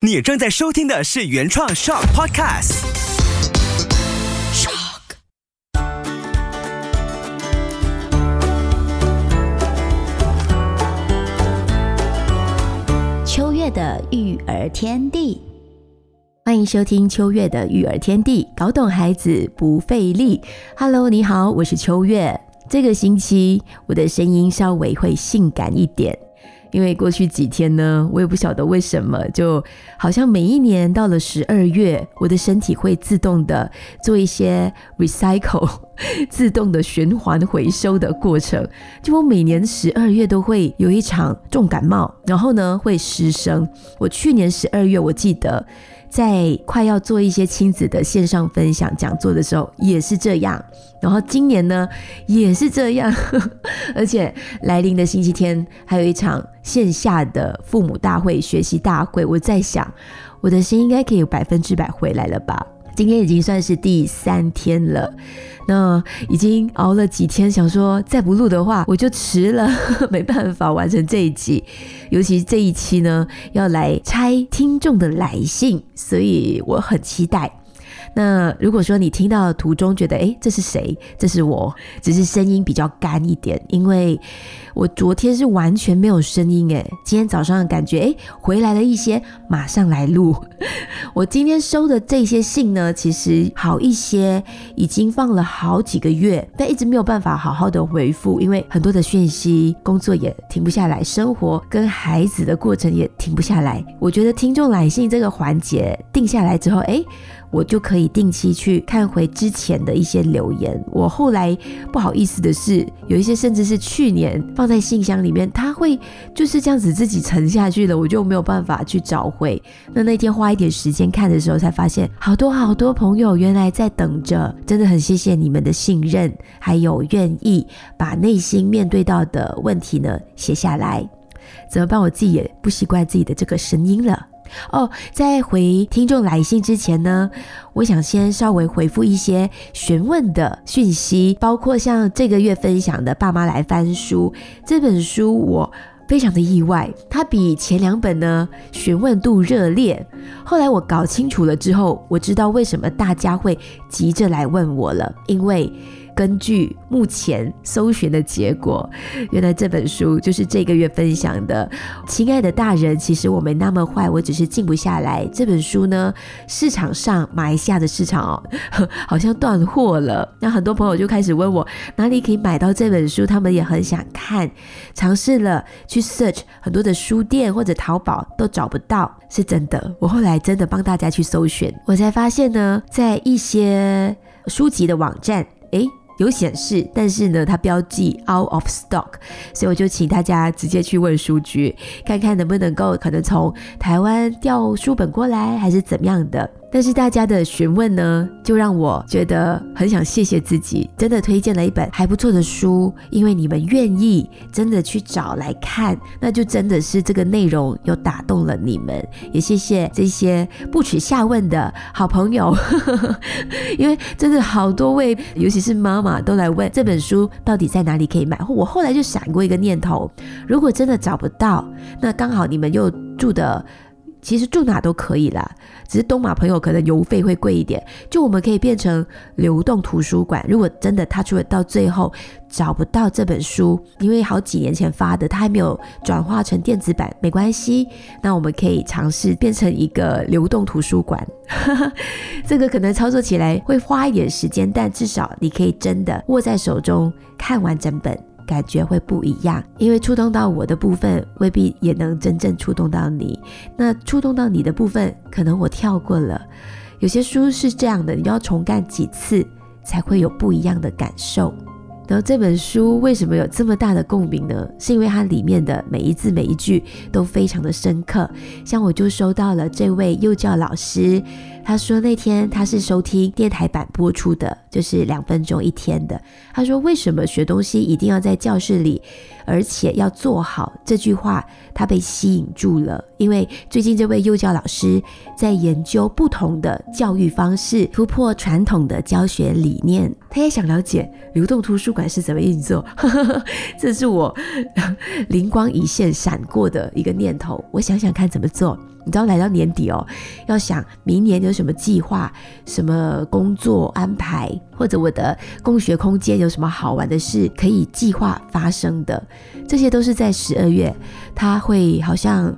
你正在收听的是原创 Shock Podcast。Shock。秋月的育儿天地，欢迎收听秋月的育儿天地，搞懂孩子不费力。Hello，你好，我是秋月。这个星期我的声音稍微会性感一点。因为过去几天呢，我也不晓得为什么，就好像每一年到了十二月，我的身体会自动的做一些 recycle，自动的循环回收的过程。就我每年十二月都会有一场重感冒，然后呢会失声。我去年十二月我记得。在快要做一些亲子的线上分享讲座的时候，也是这样。然后今年呢，也是这样。而且来临的星期天还有一场线下的父母大会、学习大会。我在想，我的心应该可以有百分之百回来了吧？今天已经算是第三天了。那已经熬了几天，想说再不录的话，我就迟了，没办法完成这一集。尤其这一期呢，要来拆听众的来信，所以我很期待。那如果说你听到途中觉得，哎，这是谁？这是我，只是声音比较干一点，因为我昨天是完全没有声音，哎，今天早上感觉，哎，回来了一些，马上来录。我今天收的这些信呢，其实好一些，已经放了好几个月，但一直没有办法好好的回复，因为很多的讯息，工作也停不下来，生活跟孩子的过程也停不下来。我觉得听众来信这个环节定下来之后，哎。我就可以定期去看回之前的一些留言。我后来不好意思的是，有一些甚至是去年放在信箱里面，它会就是这样子自己沉下去了，我就没有办法去找回。那那天花一点时间看的时候，才发现好多好多朋友原来在等着，真的很谢谢你们的信任，还有愿意把内心面对到的问题呢写下来。怎么办？我自己也不习惯自己的这个声音了。哦，在回听众来信之前呢，我想先稍微回复一些询问的讯息，包括像这个月分享的《爸妈来翻书》这本书，我非常的意外，它比前两本呢询问度热烈。后来我搞清楚了之后，我知道为什么大家会急着来问我了，因为。根据目前搜寻的结果，原来这本书就是这个月分享的。亲爱的大人，其实我没那么坏，我只是静不下来。这本书呢，市场上马来西亚的市场哦，好像断货了。那很多朋友就开始问我哪里可以买到这本书，他们也很想看，尝试了去 search 很多的书店或者淘宝都找不到，是真的。我后来真的帮大家去搜寻，我才发现呢，在一些书籍的网站，诶。有显示，但是呢，它标记 out of stock，所以我就请大家直接去问书局，看看能不能够可能从台湾调书本过来，还是怎么样的。但是大家的询问呢，就让我觉得很想谢谢自己，真的推荐了一本还不错的书，因为你们愿意真的去找来看，那就真的是这个内容有打动了你们。也谢谢这些不耻下问的好朋友，因为真的好多位，尤其是妈妈都来问这本书到底在哪里可以买。我后来就闪过一个念头，如果真的找不到，那刚好你们又住的。其实住哪都可以啦，只是东马朋友可能邮费会贵一点。就我们可以变成流动图书馆。如果真的他出了到最后找不到这本书，因为好几年前发的，他还没有转化成电子版，没关系。那我们可以尝试变成一个流动图书馆。这个可能操作起来会花一点时间，但至少你可以真的握在手中看完整本。感觉会不一样，因为触动到我的部分未必也能真正触动到你。那触动到你的部分，可能我跳过了。有些书是这样的，你要重干几次才会有不一样的感受。然后这本书为什么有这么大的共鸣呢？是因为它里面的每一字每一句都非常的深刻。像我就收到了这位幼教老师。他说那天他是收听电台版播出的，就是两分钟一天的。他说为什么学东西一定要在教室里，而且要做好这句话，他被吸引住了。因为最近这位幼教老师在研究不同的教育方式，突破传统的教学理念。他也想了解流动图书馆是怎么运作，这是我 灵光一现闪过的一个念头。我想想看怎么做。你知道，来到年底哦，要想明年有什么计划、什么工作安排，或者我的共学空间有什么好玩的事可以计划发生的，这些都是在十二月，它会好像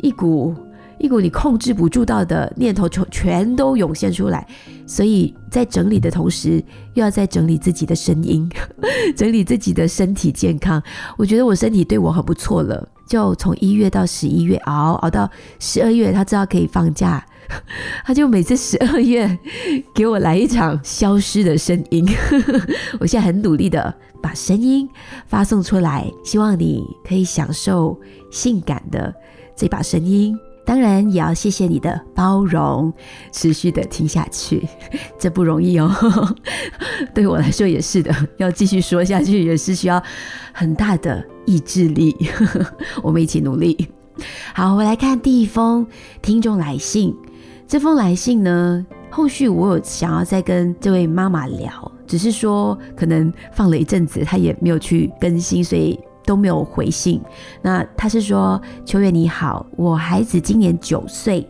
一股。一股你控制不住到的念头，全全都涌现出来。所以在整理的同时，又要在整理自己的声音，整理自己的身体健康。我觉得我身体对我很不错了。就从一月到十一月熬熬到十二月，他知道可以放假，他就每次十二月给我来一场消失的声音。我现在很努力的把声音发送出来，希望你可以享受性感的这把声音。当然也要谢谢你的包容，持续的听下去，这不容易哦。对我来说也是的，要继续说下去也是需要很大的意志力。我们一起努力。好，我们来看第一封听众来信。这封来信呢，后续我有想要再跟这位妈妈聊，只是说可能放了一阵子，她也没有去更新，所以。都没有回信。那她是说：“秋月你好，我孩子今年九岁，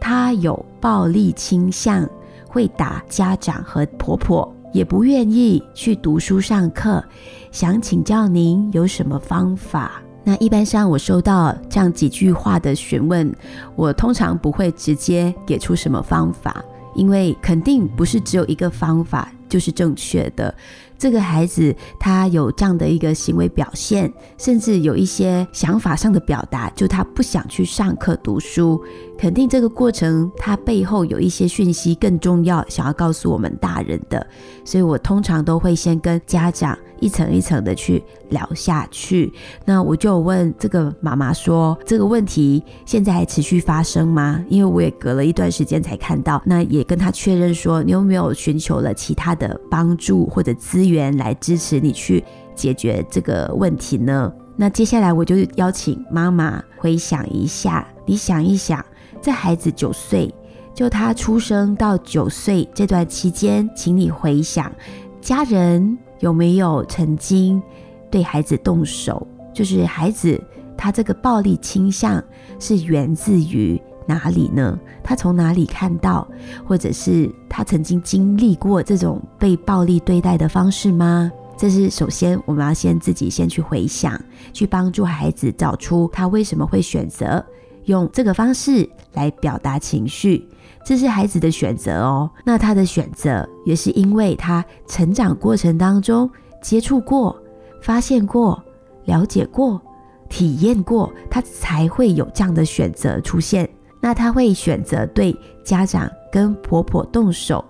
他有暴力倾向，会打家长和婆婆，也不愿意去读书上课，想请教您有什么方法？”那一般上我收到这样几句话的询问，我通常不会直接给出什么方法，因为肯定不是只有一个方法就是正确的。这个孩子他有这样的一个行为表现，甚至有一些想法上的表达，就他不想去上课读书。肯定这个过程他背后有一些讯息更重要，想要告诉我们大人的。所以我通常都会先跟家长一层一层的去聊下去。那我就问这个妈妈说：“这个问题现在还持续发生吗？”因为我也隔了一段时间才看到。那也跟他确认说：“你有没有寻求了其他的帮助或者资？”源来支持你去解决这个问题呢？那接下来我就邀请妈妈回想一下，你想一想，在孩子九岁，就他出生到九岁这段期间，请你回想，家人有没有曾经对孩子动手？就是孩子他这个暴力倾向是源自于。哪里呢？他从哪里看到，或者是他曾经经历过这种被暴力对待的方式吗？这是首先我们要先自己先去回想，去帮助孩子找出他为什么会选择用这个方式来表达情绪，这是孩子的选择哦。那他的选择也是因为他成长过程当中接触过、发现过、了解过、体验过，他才会有这样的选择出现。那他会选择对家长跟婆婆动手，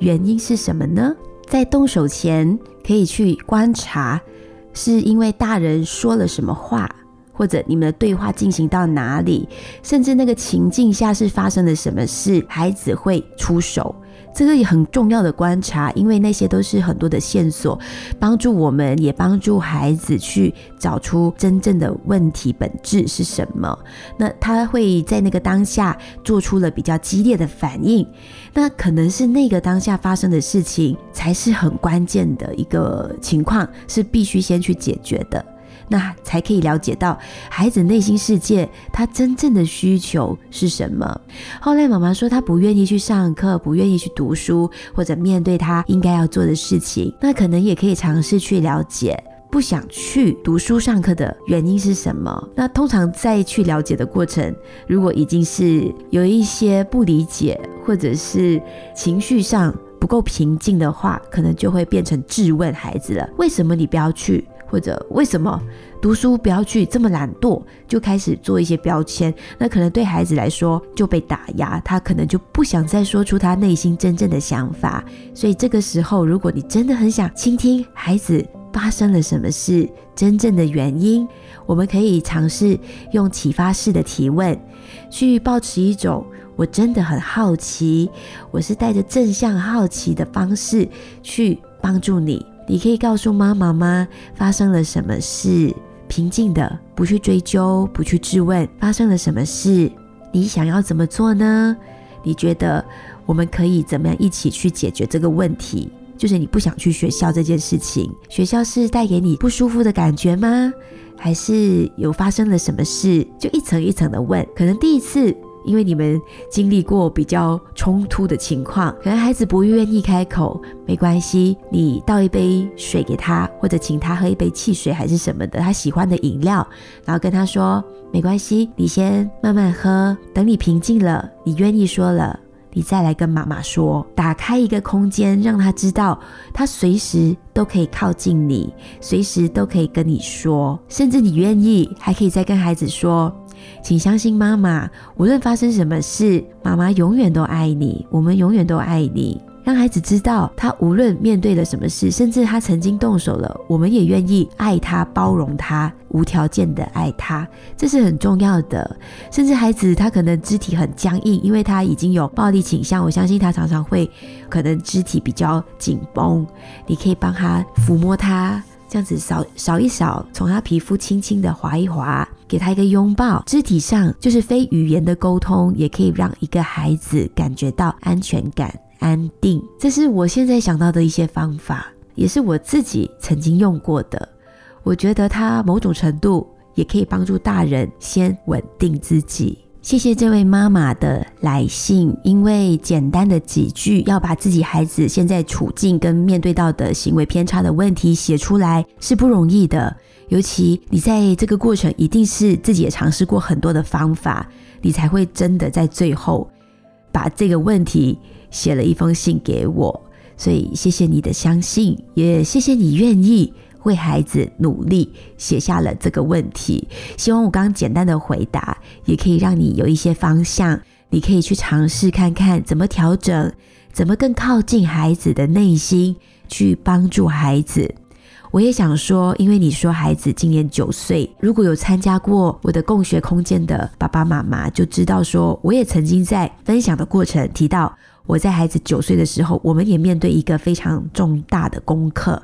原因是什么呢？在动手前可以去观察，是因为大人说了什么话，或者你们的对话进行到哪里，甚至那个情境下是发生了什么事，孩子会出手。这个也很重要的观察，因为那些都是很多的线索，帮助我们也帮助孩子去找出真正的问题本质是什么。那他会在那个当下做出了比较激烈的反应，那可能是那个当下发生的事情才是很关键的一个情况，是必须先去解决的。那才可以了解到孩子内心世界，他真正的需求是什么。后来妈妈说，她不愿意去上课，不愿意去读书，或者面对他应该要做的事情。那可能也可以尝试去了解，不想去读书上课的原因是什么。那通常在去了解的过程，如果已经是有一些不理解，或者是情绪上不够平静的话，可能就会变成质问孩子了：为什么你不要去？或者为什么读书不要去这么懒惰，就开始做一些标签，那可能对孩子来说就被打压，他可能就不想再说出他内心真正的想法。所以这个时候，如果你真的很想倾听孩子发生了什么事，真正的原因，我们可以尝试用启发式的提问，去保持一种我真的很好奇，我是带着正向好奇的方式去帮助你。你可以告诉妈妈吗？发生了什么事？平静的，不去追究，不去质问，发生了什么事？你想要怎么做呢？你觉得我们可以怎么样一起去解决这个问题？就是你不想去学校这件事情，学校是带给你不舒服的感觉吗？还是有发生了什么事？就一层一层的问，可能第一次。因为你们经历过比较冲突的情况，可能孩子不愿意开口，没关系，你倒一杯水给他，或者请他喝一杯汽水还是什么的，他喜欢的饮料，然后跟他说没关系，你先慢慢喝，等你平静了，你愿意说了。你再来跟妈妈说，打开一个空间，让他知道他随时都可以靠近你，随时都可以跟你说，甚至你愿意，还可以再跟孩子说，请相信妈妈，无论发生什么事，妈妈永远都爱你，我们永远都爱你。让孩子知道，他无论面对了什么事，甚至他曾经动手了，我们也愿意爱他、包容他、无条件的爱他，这是很重要的。甚至孩子他可能肢体很僵硬，因为他已经有暴力倾向，我相信他常常会可能肢体比较紧绷。你可以帮他抚摸他，这样子扫扫一扫，从他皮肤轻轻的划一划，给他一个拥抱。肢体上就是非语言的沟通，也可以让一个孩子感觉到安全感。安定，这是我现在想到的一些方法，也是我自己曾经用过的。我觉得它某种程度也可以帮助大人先稳定自己。谢谢这位妈妈的来信，因为简单的几句要把自己孩子现在处境跟面对到的行为偏差的问题写出来是不容易的，尤其你在这个过程一定是自己也尝试过很多的方法，你才会真的在最后把这个问题。写了一封信给我，所以谢谢你的相信，也谢谢你愿意为孩子努力，写下了这个问题。希望我刚刚简单的回答，也可以让你有一些方向，你可以去尝试看看怎么调整，怎么更靠近孩子的内心，去帮助孩子。我也想说，因为你说孩子今年九岁，如果有参加过我的共学空间的爸爸妈妈，就知道说，我也曾经在分享的过程提到。我在孩子九岁的时候，我们也面对一个非常重大的功课。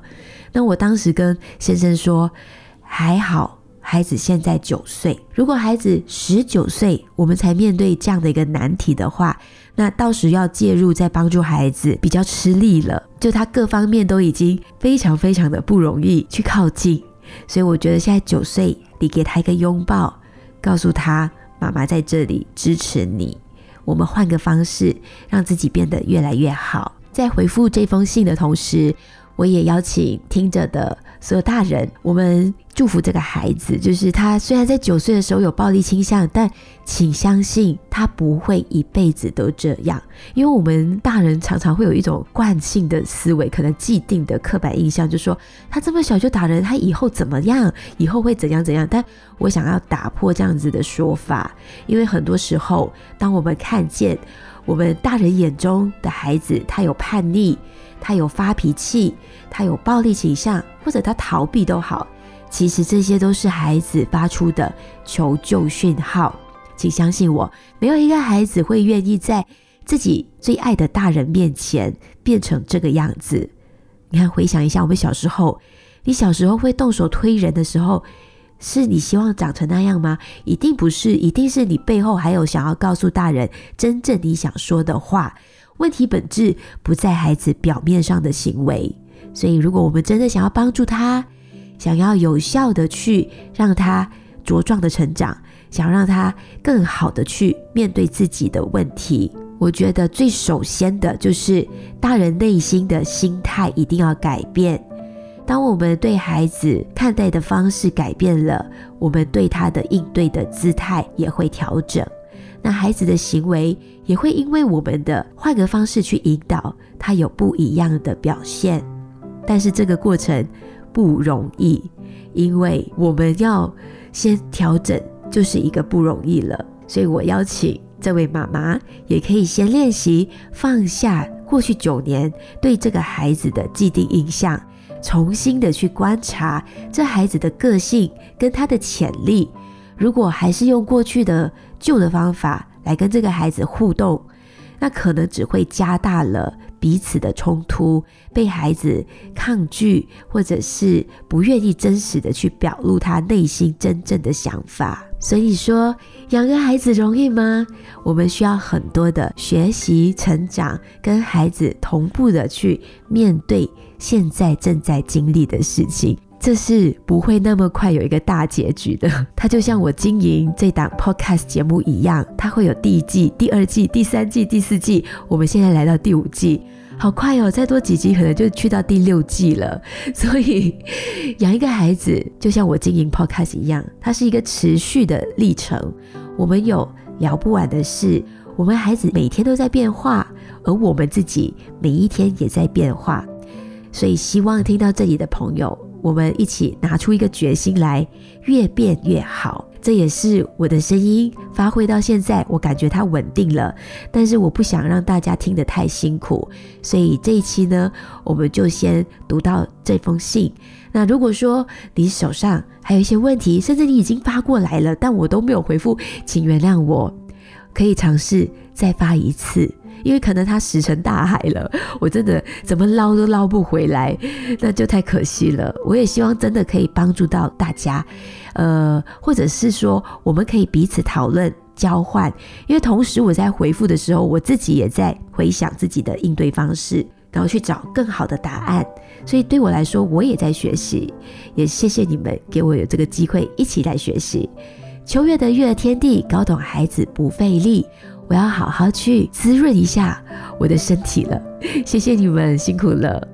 那我当时跟先生说：“还好，孩子现在九岁。如果孩子十九岁，我们才面对这样的一个难题的话，那到时要介入再帮助孩子，比较吃力了。就他各方面都已经非常非常的不容易去靠近。所以我觉得现在九岁，你给他一个拥抱，告诉他妈妈在这里支持你。”我们换个方式，让自己变得越来越好。在回复这封信的同时，我也邀请听着的所有大人，我们祝福这个孩子。就是他虽然在九岁的时候有暴力倾向，但请相信他不会一辈子都这样。因为我们大人常常会有一种惯性的思维，可能既定的刻板印象，就说他这么小就打人，他以后怎么样？以后会怎样怎样？但我想要打破这样子的说法，因为很多时候，当我们看见我们大人眼中的孩子，他有叛逆。他有发脾气，他有暴力倾向，或者他逃避都好，其实这些都是孩子发出的求救讯号。请相信我，没有一个孩子会愿意在自己最爱的大人面前变成这个样子。你看，回想一下，我们小时候，你小时候会动手推人的时候，是你希望长成那样吗？一定不是，一定是你背后还有想要告诉大人真正你想说的话。问题本质不在孩子表面上的行为，所以如果我们真的想要帮助他，想要有效的去让他茁壮的成长，想让他更好的去面对自己的问题，我觉得最首先的就是大人内心的心态一定要改变。当我们对孩子看待的方式改变了，我们对他的应对的姿态也会调整。那孩子的行为也会因为我们的换个方式去引导他有不一样的表现，但是这个过程不容易，因为我们要先调整，就是一个不容易了。所以我邀请这位妈妈也可以先练习放下过去九年对这个孩子的既定印象，重新的去观察这孩子的个性跟他的潜力。如果还是用过去的旧的方法来跟这个孩子互动，那可能只会加大了彼此的冲突，被孩子抗拒，或者是不愿意真实的去表露他内心真正的想法。所以说，养个孩子容易吗？我们需要很多的学习、成长，跟孩子同步的去面对现在正在经历的事情。这是不会那么快有一个大结局的。它就像我经营这档 podcast 节目一样，它会有第一季、第二季、第三季、第四季。我们现在来到第五季，好快哦！再多几集可能就去到第六季了。所以养一个孩子，就像我经营 podcast 一样，它是一个持续的历程。我们有聊不完的事，我们孩子每天都在变化，而我们自己每一天也在变化。所以希望听到这里的朋友。我们一起拿出一个决心来，越变越好。这也是我的声音发挥到现在，我感觉它稳定了。但是我不想让大家听得太辛苦，所以这一期呢，我们就先读到这封信。那如果说你手上还有一些问题，甚至你已经发过来了，但我都没有回复，请原谅我，可以尝试再发一次。因为可能它石沉大海了，我真的怎么捞都捞不回来，那就太可惜了。我也希望真的可以帮助到大家，呃，或者是说我们可以彼此讨论交换。因为同时我在回复的时候，我自己也在回想自己的应对方式，然后去找更好的答案。所以对我来说，我也在学习。也谢谢你们给我有这个机会一起来学习。秋月的育儿天地，搞懂孩子不费力。我要好好去滋润一下我的身体了，谢谢你们辛苦了。